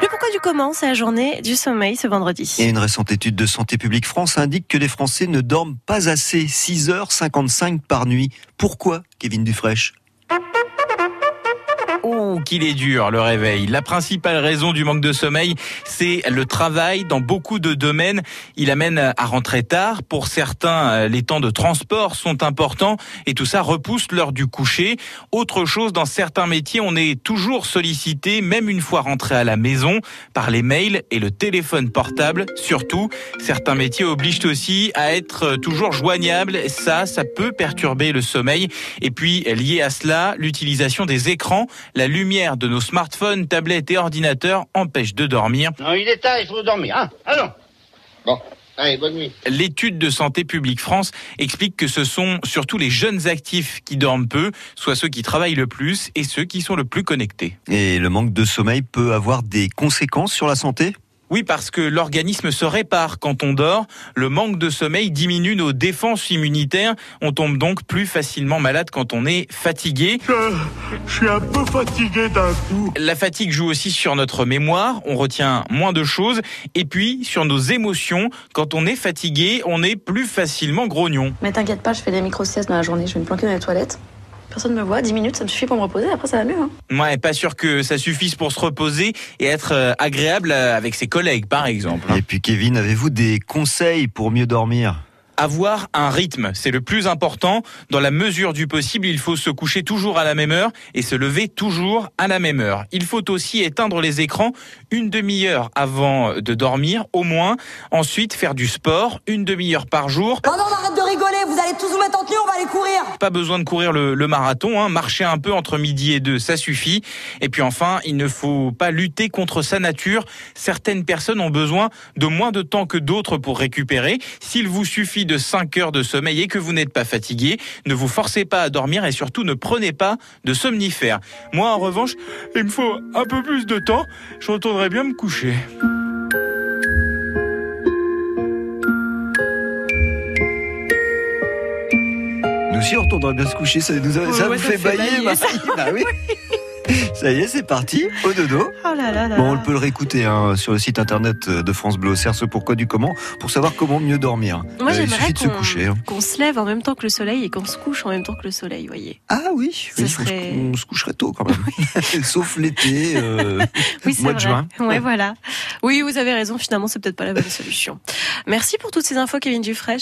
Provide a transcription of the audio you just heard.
Le pourquoi du comment, c'est la journée du sommeil ce vendredi. Et une récente étude de Santé publique France indique que les Français ne dorment pas assez, 6h55 par nuit. Pourquoi, Kevin Dufresne Qu'il est dur le réveil. La principale raison du manque de sommeil, c'est le travail dans beaucoup de domaines. Il amène à rentrer tard. Pour certains, les temps de transport sont importants et tout ça repousse l'heure du coucher. Autre chose, dans certains métiers, on est toujours sollicité, même une fois rentré à la maison, par les mails et le téléphone portable. Surtout, certains métiers obligent aussi à être toujours joignables. Ça, ça peut perturber le sommeil. Et puis, lié à cela, l'utilisation des écrans. La lumière de nos smartphones, tablettes et ordinateurs empêche de dormir. Non, il est tard, il faut dormir. Hein Allons. Bon, allez, bonne nuit. L'étude de Santé publique France explique que ce sont surtout les jeunes actifs qui dorment peu, soit ceux qui travaillent le plus et ceux qui sont le plus connectés. Et le manque de sommeil peut avoir des conséquences sur la santé? Oui, parce que l'organisme se répare quand on dort. Le manque de sommeil diminue nos défenses immunitaires. On tombe donc plus facilement malade quand on est fatigué. Je suis un peu fatigué d'un coup. La fatigue joue aussi sur notre mémoire. On retient moins de choses. Et puis, sur nos émotions. Quand on est fatigué, on est plus facilement grognon. Mais t'inquiète pas, je fais des micro-siestes dans la journée. Je vais me planquer dans les toilettes. Personne ne me voit, 10 minutes, ça me suffit pour me reposer, après ça va mieux. Hein. Ouais, pas sûr que ça suffise pour se reposer et être euh, agréable euh, avec ses collègues, par exemple. Et puis Kevin, avez-vous des conseils pour mieux dormir? Avoir un rythme, c'est le plus important. Dans la mesure du possible, il faut se coucher toujours à la même heure et se lever toujours à la même heure. Il faut aussi éteindre les écrans une demi-heure avant de dormir, au moins. Ensuite, faire du sport une demi-heure par jour. Oh non, non, arrête de rigoler, vous allez tous vous mettre en tenue, Pas besoin de courir le, marathon, hein. marcher un peu entre midi et deux, ça suffit. Et puis enfin, il ne faut pas lutter contre sa nature. Certaines personnes ont besoin de moins de temps que d'autres pour récupérer. S'il vous suffit de 5 heures de sommeil et que vous n'êtes pas fatigué, ne vous forcez pas à dormir et surtout ne prenez pas de somnifères. Moi, en revanche, il me faut un peu plus de temps. Je retournerai bien me coucher. On retournerait bien se coucher. Ça, nous a- ça ouais, vous ça fait fait bailler. Bah oui. Ça y est, c'est parti, au dodo. Oh là là là. Bon, on peut le réécouter hein, sur le site internet de France Bleu Auxerre, ce pourquoi du comment, pour savoir comment mieux dormir. Moi, Euh, il j'aimerais suffit de se qu'on- coucher. hein. Qu'on se lève en même temps que le soleil et qu'on se couche en même temps que le soleil, vous voyez. Ah oui, Ce oui, on se- serait- on, se coucherait tôt quand même. Sauf l'été, euh, Oui, c'est mois de vrai. juin. Ouais, voilà. Oui, vous avez raison. Finalement, c'est peut-être pas la bonne solution. Merci pour toutes ces infos, Kevin Dufresne.